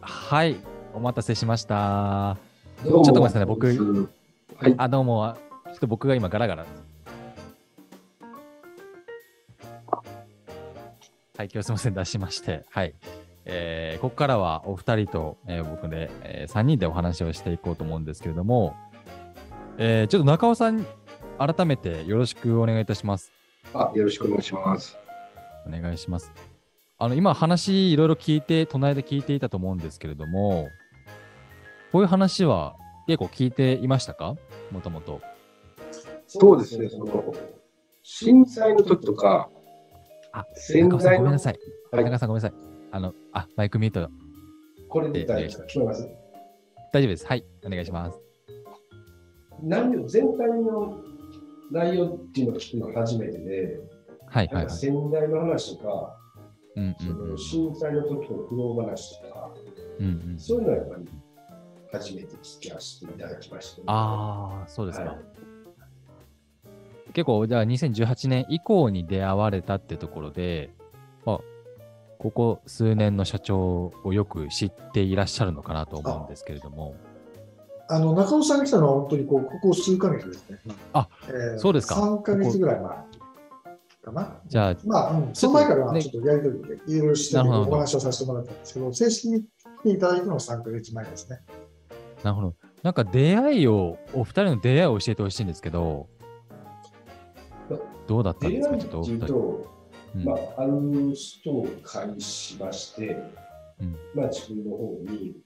はい、お待たせしました。ちょっとごめんなさいね、僕、はい、あ、どうも、ちょっと僕が今ガラガラ。はい、今日すみません、出しまして、はい。えー、ここからはお二人と、えー、僕で、えー、3人でお話をしていこうと思うんですけれども、えー、ちょっと中尾さん、改めてよろしくお願いいたします。あ、よろしくお願いします。お願いします。あの今話いろいろ聞いて、隣で聞いていたと思うんですけれども、こういう話は結構聞いていましたか？もともと。そうですね、その、震災の時とか、あ、仙台ごめんなさい。はい、中さんごめんなさい。あの、あ、マイクミュート。これで大丈夫です大丈夫です。はい、お願いします。内容、全体の内容っていうのを聞くのは初めてで、はいはい、はい、先代の話とか、うんうん震災の時の苦労話とか、うんうん、そういうのはやっぱり初めて聞きわせていただきました、ね、ああ、そうですか。はい、結構、じゃあ2018年以降に出会われたってところで、あここ数年の社長をよく知っていらっしゃるのかなと思うんですけれども。あの中尾さんが来たのは本当にこうここ数か月ですね。あ、えー、そうですか。3か月ぐらい前かな。じゃあ、まあ、うん、その前からはちょっとやり取りでいろいろしてお話をさせてもらったんですけど、正式に来ていただいたのは3か月前ですね。なるほど。なんか出会いを、お二人の出会いを教えてほしいんですけど、どうだったんですか、ちょっとお二人。うん、まあ、ある人を介しまして、うん、まあ、自分の方に、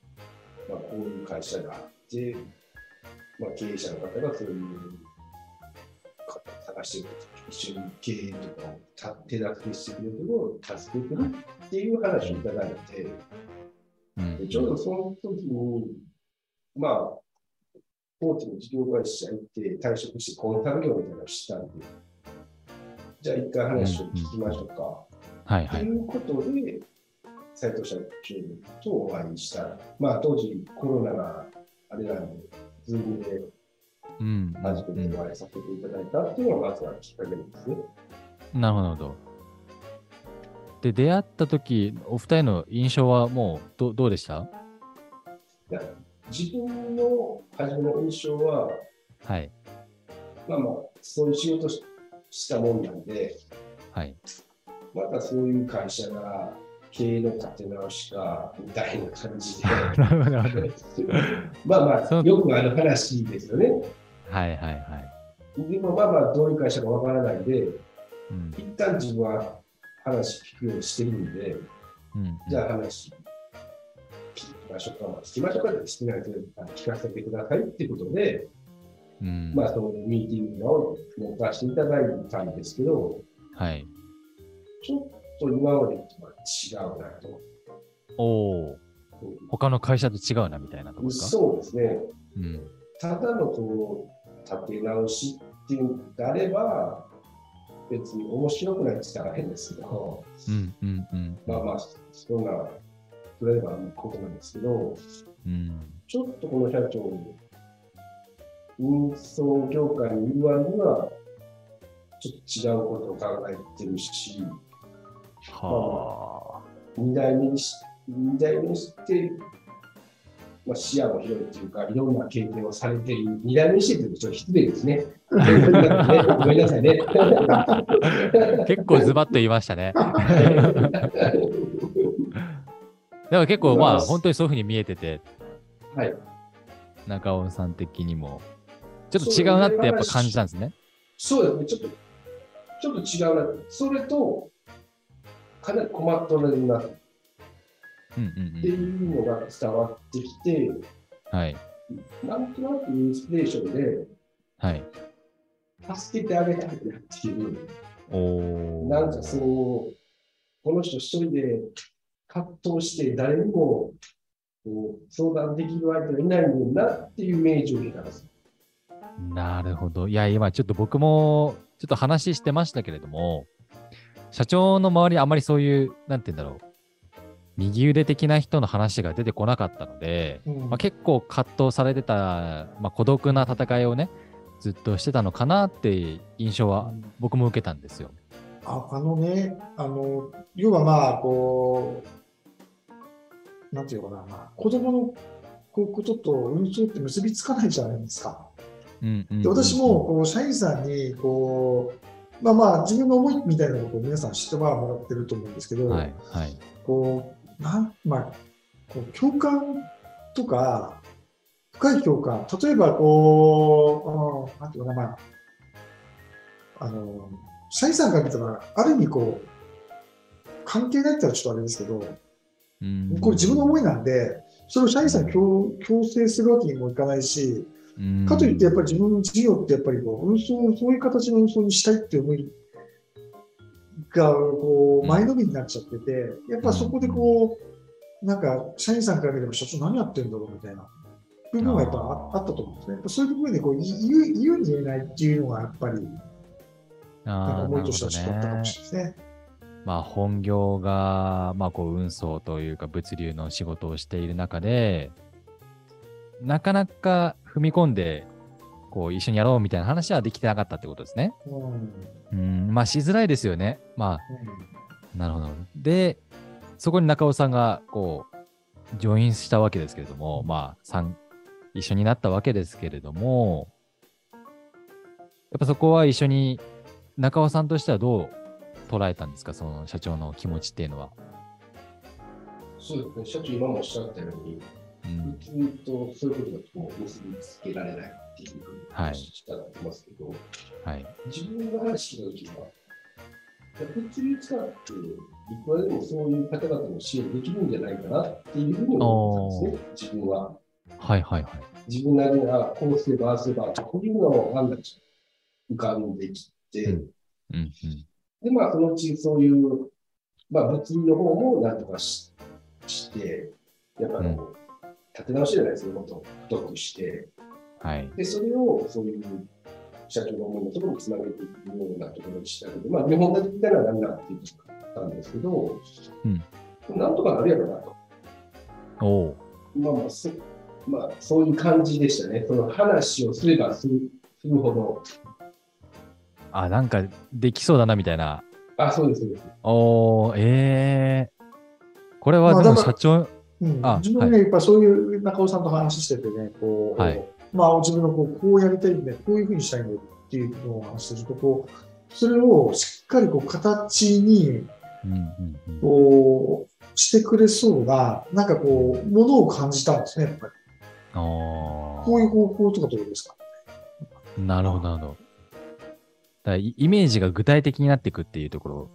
まあ、こういう会社があって、まあ、経営者の方がそういう方を探してる一緒に経営とかを手助けしてくれるのを助けてるっていう話をいただいて、うん、でちょうどその時に、まあ、大手の事業会社行って退職してコンサル業みたいなのをしたんで、じゃあ一回話を聞きましょうか。はいはい。ということで、斉藤社長とお会いした。まあ当時コロナがあれなんで、ズームで初めてお会いさせていただいたっていうのがまずはきっかけですね。なるほど。で、出会った時、お二人の印象はもうどどうでした？いや自分の初めの印象は、はい。まあまあ、そういう仕事したもんなんで、はい、またそういう会社が経営の立て直しかみたいな感じで、まあまあ、よくある話ですよね。はいはいはい。でもまあまあ、どういう会社かわからないで、うん、一旦自分は話聞くようにしてるんで、うん、じゃあ話聞きましょうか、聞きましょうか。ってしてな聞かせてくださいっていうことで、うん、まあ、そのミーティングを持たせていただいたんですけど、はい。ちょっと今までとは違うなと。おお、うん、他の会社と違うなみたいなとこですか？そうですね。うん、ただのこう立て直しっていうんであれば、別に面白くないって言ったら変ですけど、うんうんうん、まあまあ、そんな、それはことなんですけど、うん、ちょっとこの社長運送業界に言わには、ちょっと違うことを考えてるし、はあ、2代目にし、二代目にして、まあ、視野も広いっていうか、いろんな経験をされている、2代目にしてるとちょっと失礼ですね。ごめんなさいね。結構ズバッと言いましたね。でも結構まあ本当にそういうふうに見えてて、はい、中尾さん的にも。ちょっと違うなってやっぱ感じたんですね。そうですね、ちょっと、ちょっと違うな。それと、かなり困っとるなっていうのが伝わってきて、はい。なんとなくインスピレーションで、はい。助けてあげたいなっていう、おなんかそう、この人一人で葛藤して誰にも相談できる相手がいないんだなっていうイメージを受けたんです。なるほど。いや、今ちょっと僕もちょっと話してましたけれども、社長の周りあまりそういう、なんて言うんだろう、右腕的な人の話が出てこなかったので、うん、まあ、結構葛藤されてた、まあ、孤独な戦いをね、ずっとしてたのかなって印象は僕も受けたんですよ。ああのね、あの要はまあ、こう、なんていうかな、まあ、子供のことと運送って結びつかないじゃないですか。で私もこう社員さんにこう、まあまあ、自分の思いみたいなことを皆さん知ってはもらってると思うんですけど、はいはい、こうなんまあ、こう共感とか、深い共感、例えばこう、なんていうかな、まあ、あの社員さんから見たら、ある意味こう、関係ないって言ったらちょっとあれですけど、うん、これ自分の思いなんで、それを社員さんに強強制するわけにもいかないし、かといってやっぱり自分の事業ってやっぱりこう運送そういう形の運送にしたいって思いがこう前のめりになっちゃってて、やっぱそこでこうなんか社員さんから見れば社長何やってんだろうみたいなふ部分はやっぱあったと思うんですね。そういう部分でこう言う言うに言えないっていうのがやっぱり、思いとしては違ったかもしれないですね。まあ、本業が、まあ、こう運送というか物流の仕事をしている中で、なかなか踏み込んで、こう一緒にやろうみたいな話はできてなかったってことですね。うん、まあしづらいですよね。まあ、うん、なるほど。で、そこに中尾さんが、こう、ジョインしたわけですけれども、まあ、一緒になったわけですけれども、やっぱそこは一緒に中尾さんとしてはどう捉えたんですか、その社長の気持ちっていうのは。そうですね、社長今もおっしゃったように、うん、とそういうことが結びつけられないっていうふうにしゃってますけど、はい、自分が話聞いたときは、物流使っていくらでもそういう方々の支援できるんじゃないかなっていうふうに思ったんですね、自分は。はいはいはい。自分なりに、あこうすれば、ああすれば、こういうのを案外浮かんできて、うん。うんうん、で、まあ、そのうちそういう、まあ、物流の方もなんとかしして、やっぱ、うん、立て直しじゃないですけど、もっと太くして、はい、で、それをそういう社長の思いのところにつなげていくようなところにしたけど、まあ、日本立てみたいなのは何だっていうところだったんですけど、うん、なんとかなるやろなと。おまあまあそまあ、そういう感じでしたね。その話をすればするするほど。あ、なんかできそうだなみたいな。あ、そうです、そうです。おええー、これはでも社長、うん、自分ね、やっぱそういう中尾さんと話しててね、こう、はい、まあ自分のこうこうやりたいんで、こういうふうにしたいんだっていうのを話すると、こう、それをしっかりこう形に、こう、してくれそうな、なんかこう、ものを感じたんですね、やっぱり。こういう方法とかどうですか？なるほど、なるほど。だイメージが具体的になっていくっていうところ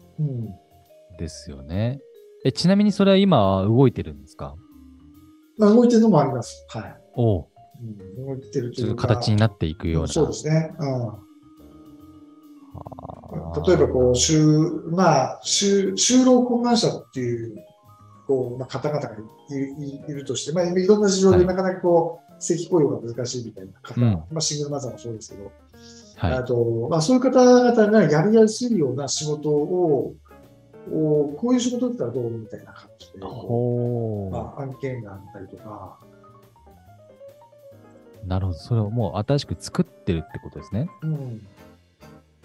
ですよね。うん、えちなみにそれは今動いてるんですか？動いてるのもあります。はい。おうん、動いてるというか。形になっていくような。そうですね。うん。例えばこう、就まあ、就就労困難者っていうこう、まあ、方々がいるとして、まあ、いろんな事情でなかなかこう、はい、正規雇用が難しいみたいな方、うん、まあ、シングルマザーもそうですけど、はい、あとまあ、そういう方々がやりやすいような仕事を、おこういう仕事だったらどうみたいな感じで、まあ、案件があったりとか。なるほど、それをもう新しく作ってるってことですね。うん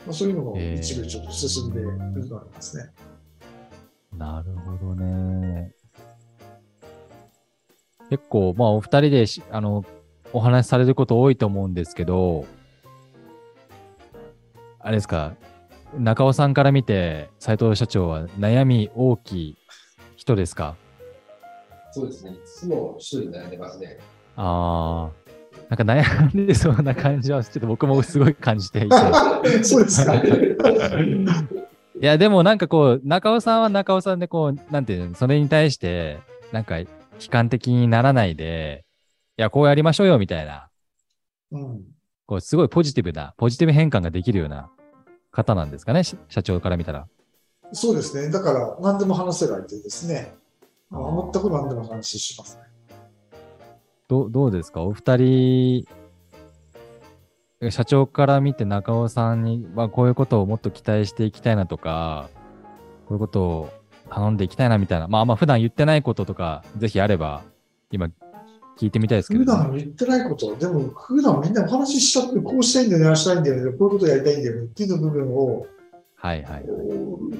まあ、そういうのも一部ちょっと進んでいるのがありますね。なるほどね。結構、まあ、お二人であの、お話しされること多いと思うんですけど、あれですか、中尾さんから見て、斉藤社長は悩み大きい人ですか？そうですね。いつも一人悩んでますね。ああ。なんか悩んでそうな感じは、ちょっと僕もすごい感じていて。そうですか。いや、でもなんかこう、中尾さんは中尾さんでこう、なんていうの、それに対して、なんか悲観的にならないで、いや、こうやりましょうよ、みたいな。うん。こう、すごいポジティブな、ポジティブ変換ができるような方なんですかね、社長から見たら。そうですね。だから、何でも話せる相手ですね。全く何でも話しますね。どどうですか？お二人、社長から見て中尾さんに、まあ、こういうことをもっと期待していきたいなとか、こういうことを頼んでいきたいなみたいな、まあ、まあ普段言ってないこととか、ぜひあれば、今、聞いてみたいですけど、普段言ってないこと、でも普段みんなお話ししちゃって、こうしたいんだよね、ああしたいんだよね、こういうことやりたいんだよねっていう部分を、はいはい。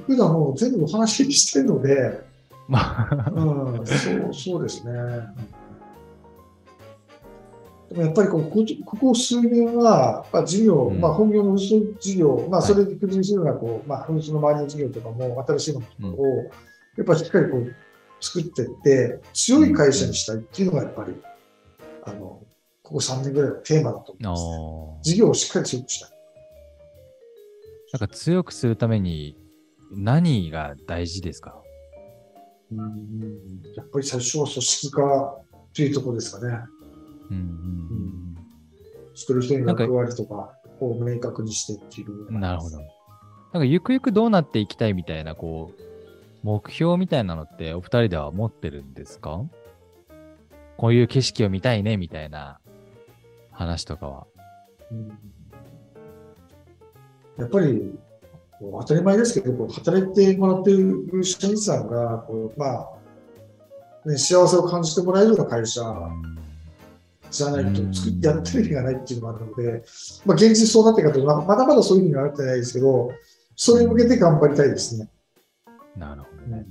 普段もう全部お話ししてるので、まあ、うん、そうそうですね。でもやっぱりここここ数年は、まあ、事業、うん、まあ、本業の事業、まあ、それで付随するようなこう、まあ、紛争の周りの事業とかも、新しいものを、やっぱりしっかりこう作っていって、強い会社にしたいっていうのがやっぱり、あの、ここ3年ぐらいのテーマだと思います、ね、事業をしっかり強くしたい。なんか強くするために何が大事ですか？うんやっぱり最初は組織化というところですかね。うんうん、一人一人の役割とかを明確にしてっていう。なるほど。なんかゆくゆくどうなっていきたいみたいな、こう、目標みたいなのってお二人では持ってるんですか？こういう景色を見たいねみたいな話とかは。うん、やっぱり当たり前ですけど、こう働いてもらっている社員さんがこう、まあね、幸せを感じてもらえるような会社じゃないと作やってる意味がないっていうのもあるので、まあ、現実そうなっていかと、まだまだそういうふうにはなってないですけど、それに向けて頑張りたいですね。なるほどね。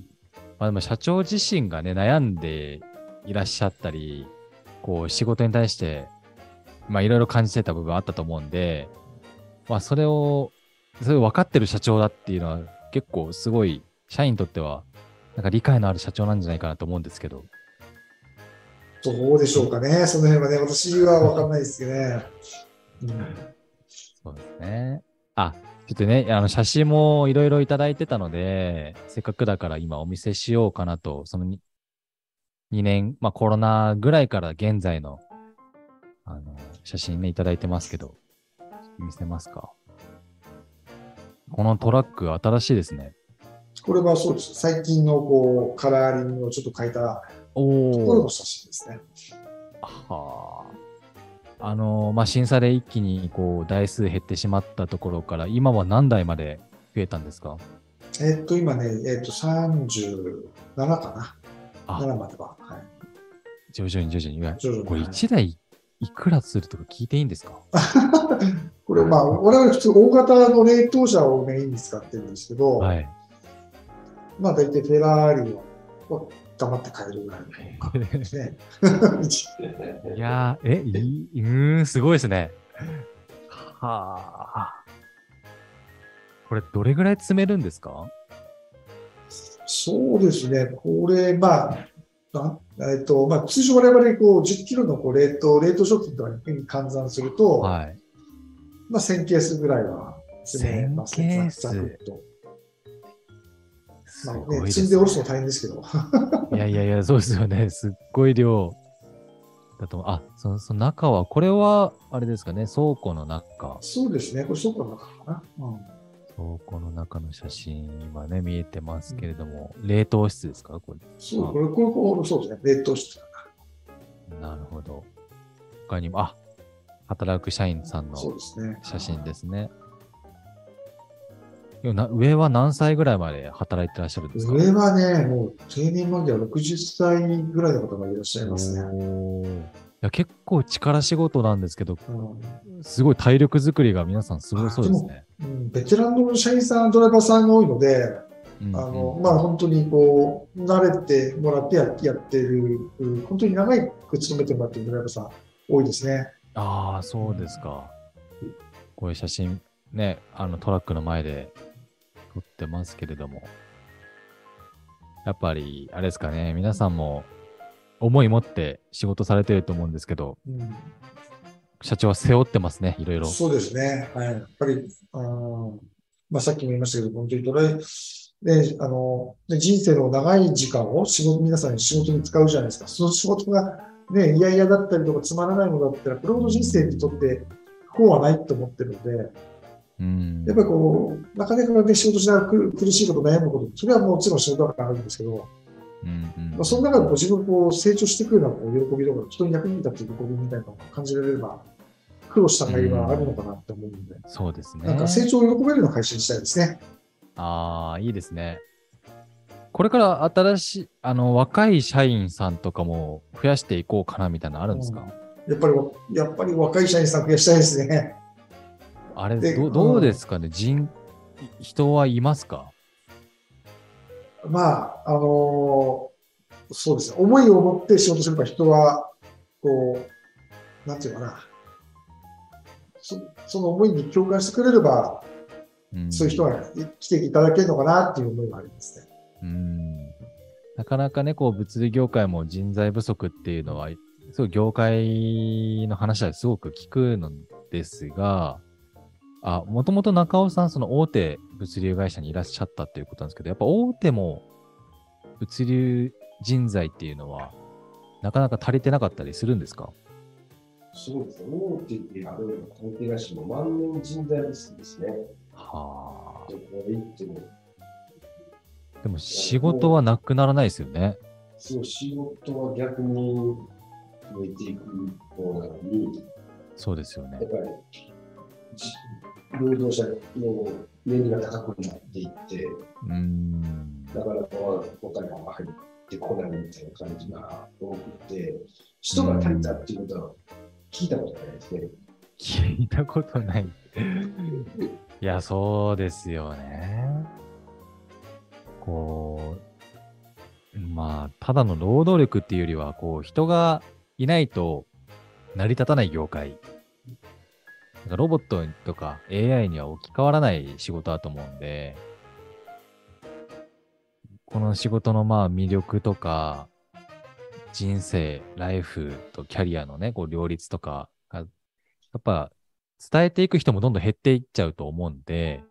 まあ、でも社長自身がね、悩んでいらっしゃったり、こう仕事に対して、まあいろいろ感じてた部分あったと思うんで、まあそれをそれ分かってる社長だっていうのは結構すごい社員にとってはなんか理解のある社長なんじゃないかなと思うんですけど。どうでしょうかね、その辺はね、私は分かんないですけどね。うん、そうですね。あ、ちょっとね、あの写真もいろいろいただいてたので、せっかくだから今お見せしようかなと、その 2, 2年、まあコロナぐらいから現在のあの写真ね、いただいてますけど、見せますか？このトラック、新しいですね。これはそうです。最近のこうカラーリングをちょっと変えたところの写真ですね。はあ。あのまあ、審査で一気にこう台数減ってしまったところから、今は何台まで増えたんですか？えっと、今ね、えっと、37かな？7までは。はい、徐々に徐々に。徐々にこれ1台いくらするとか聞いていいんですか？これ、まあ、我々普通大型の冷凍車をメインに使ってるんですけど、はい、まあ大体フェラーリを黙って買えるぐらいのですね。いやえ、いうん、すごいですね。はあ。これ、どれぐらい詰めるんですか？そうですね。これ、まあ、えっとまあ、通常我々こう10キロのこう冷凍冷凍食品とかに換算すると、はい、まあ、1000ケースぐらいは詰めますね、ざくと。まあね、積んで下ろすの大変ですけど。いやいやいや、そうですよね。すっごい量だと。あ、そのその中は、これは、あれですかね、倉庫の中。そうですね、これ倉庫の中かな。うん倉庫の中の写真はね、見えてますけれども、うん、冷凍室ですか？これ。そう、これ、これ、そうですね、冷凍室かな。なるほど。他にも、あ、働く社員さんの写真ですね。すねな上は何歳ぐらいまで働いてらっしゃるんですか？上はね、もう定年までは60歳ぐらいの方がいらっしゃいますね。や結構力仕事なんですけど、うん、すごい体力作りが皆さんすごそうですね。うん、ベテランの社員さん、ドライバーさんが多いので、うんうん、あのまあ、本当にこう慣れてもらってややってる、本当に長いく勤めてもらってるドライバーさん多いですね。ああ、そうですか。こういう写真、ね、あのトラックの前で撮ってますけれども、やっぱり、あれですかね、皆さんも思い持って仕事されてると思うんですけど、うん、社長は背負ってますね、いろいろ。そうですね。はい。やっぱり、あまあ、さっきも言いましたけど、本当にトライ、で、あの、人生の長い時間を仕事、皆さんに仕事に使うじゃないですか。その仕事がね、嫌々だったりとかつまらないものだったら、これほど人生にとって不幸はないと思ってるので、うん、やっぱりこう、なかなかね、仕事しながら苦しいこと、悩むこと、それはもちろん仕事だからあるんですけど、うんまあ、その中で自分こう成長していくようなこう喜びとか、人に役に立つ喜びみたいなのを感じられれば、苦労した会はあるのかなって思うので、うん、そうですね。なんか成長を喜べるような会社にしたいですね。ああ、いいですね。これから新しい、あの、若い社員さんとかも増やしていこうかなみたいなのあるんですか、うん、やっぱり、やっぱり若い社員さん増やしたいですね。あれ、どどうですかね、人、人はいますか？まあ、あのー、そうですね、思いを持って仕事すれば人は、こう、なんていうかな、そその思いに共感してくれれば、うん、そういう人が来ていただけるのかなっていう思いがありますね。うん。なかなかね、こう、物理業界も人材不足っていうのは、すごい業界の話はすごく聞くのですが、あ、もともと中尾さん、その大手物流会社にいらっしゃったっていうことなんですけど、やっぱ大手も物流人材っていうのは、なかなか足りてなかったりするんですか？そうですね。大手であるの関係なしも万年人材不足ですね。はあ。どこ行っても。でも仕事はなくならないですよね。そう、仕事は逆に増えていく方なのに、そうですよね。やっぱり、労働者の年齢が高くなっていって、うんなかなかお金が入ってこないみたいな感じが多くて、人が足りたっていうことは聞いたことないですね。聞いたことない。いや、そうですよね。こう、まあ、ただの労働力っていうよりは、こう、人がいないと成り立たない業界。ロボットとか AI には置き換わらない仕事だと思うんで、この仕事のまあ魅力とか、人生、ライフとキャリアのね、こう両立とかが、やっぱ伝えていく人もどんどん減っていっちゃうと思うんで、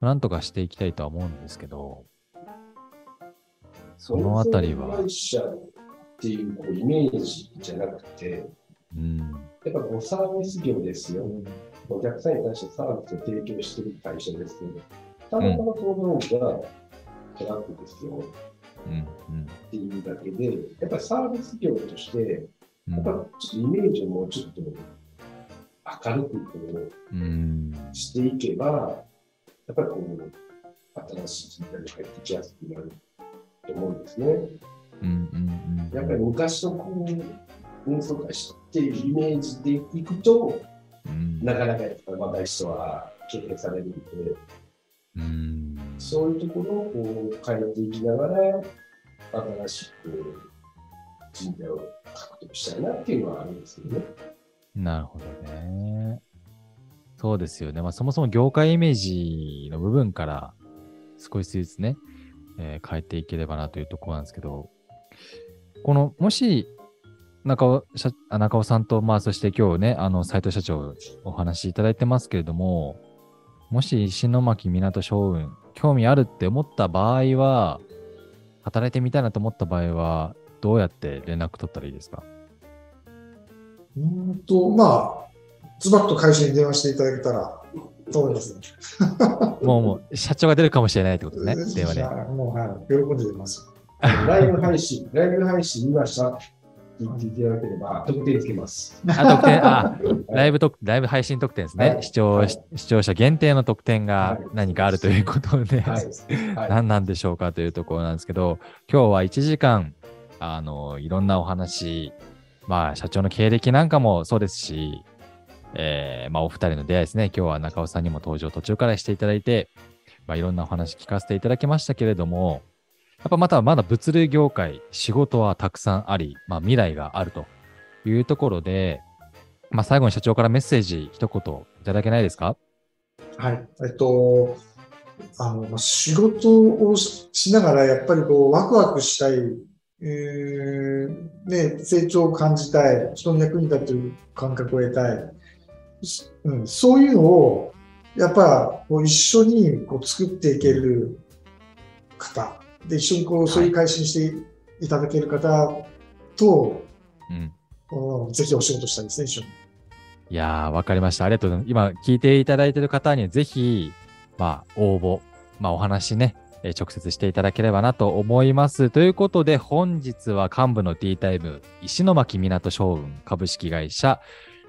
なんとかしていきたいとは思うんですけど、そのあたりは。会社っていうこうイメージじゃなくて、うん、やっぱこうサービス業ですよ。お客さんに対してサービスを提供している会社ですけど、たまたまその分がトラックですよ。うん、っていうだけで、やっぱりサービス業として、やっぱちょっとイメージをもうちょっと明るくこう、していけば、やっぱりこう、新しい人材が入ってきやすくなると思うんですね。うん、やっぱり昔のこう運送会社っていうイメージでいくと、うん、なかなかやっぱ若い人は経営されるので、うん、そういうところをこう変えていきながら、新しく人材を獲得したいなっていうのはあるんですけどね。なるほどね。そうですよね。まあ、そもそも業界イメージの部分から少しずつね、えー、変えていければなというところなんですけど、この、もし、中尾中尾さんと、まあ、そして今日ね、あの、斉藤社長お話しいただいてますけれども、もし石巻港商運、興味あるって思った場合は、働いてみたいなと思った場合は、どうやって連絡取ったらいいですか？うんと、まあ、ズバッと会社に電話していただけたらと思います、ね。もう、もう、社長が出るかもしれないってことですね、電話で。もう、はい、喜んで出ます。ライブ配信、ライブ配信見ました。言っていただければ、特典つけます。あ、特典、あ、ライブ特、ライブ配信特典ですね。はい、視聴、はい、視聴者限定の特典が何かあるということで、はい、何なんでしょうかというところなんですけど、今日は1時間、あの、いろんなお話、まあ、社長の経歴なんかもそうですし、えー、まあ、お二人の出会いですね。今日は中尾さんにも登場途中からしていただいて、まあ、いろんなお話聞かせていただきましたけれども、やっぱまたまだ物流業界、仕事はたくさんあり、まあ、未来があるというところで、まあ、最後に社長からメッセージ一言いただけないですか？はい。えっと、あの、仕事をしながらやっぱりこう、ワクワクしたいえー、ね、成長を感じたい、人の役に立てる感覚を得たい、うん、そういうのをやっぱこう一緒にこう作っていける方。で一緒にこうそういう会社にしていただける方と、うん、ぜひお仕事したいですね、一緒に。いやー、わかりました。ありがとうございます。今、聞いていただいている方にぜひ、まあ、応募、まあ、お話ね、え直接していただければなと思います。ということで、本日は幹部の T タイム、石巻港商運株式会社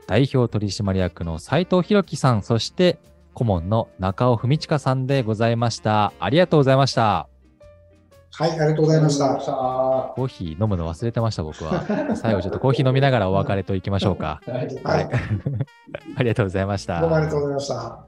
代表取締役の斉藤弘樹さん、そして顧問の中尾文親さんでございました。ありがとうございました。はい、ありがとうございました。コーヒー飲むの忘れてました、僕は。最後ちょっとコーヒー飲みながらお別れといきましょうか。はい。ありがとうございました。どうもありがとうございました。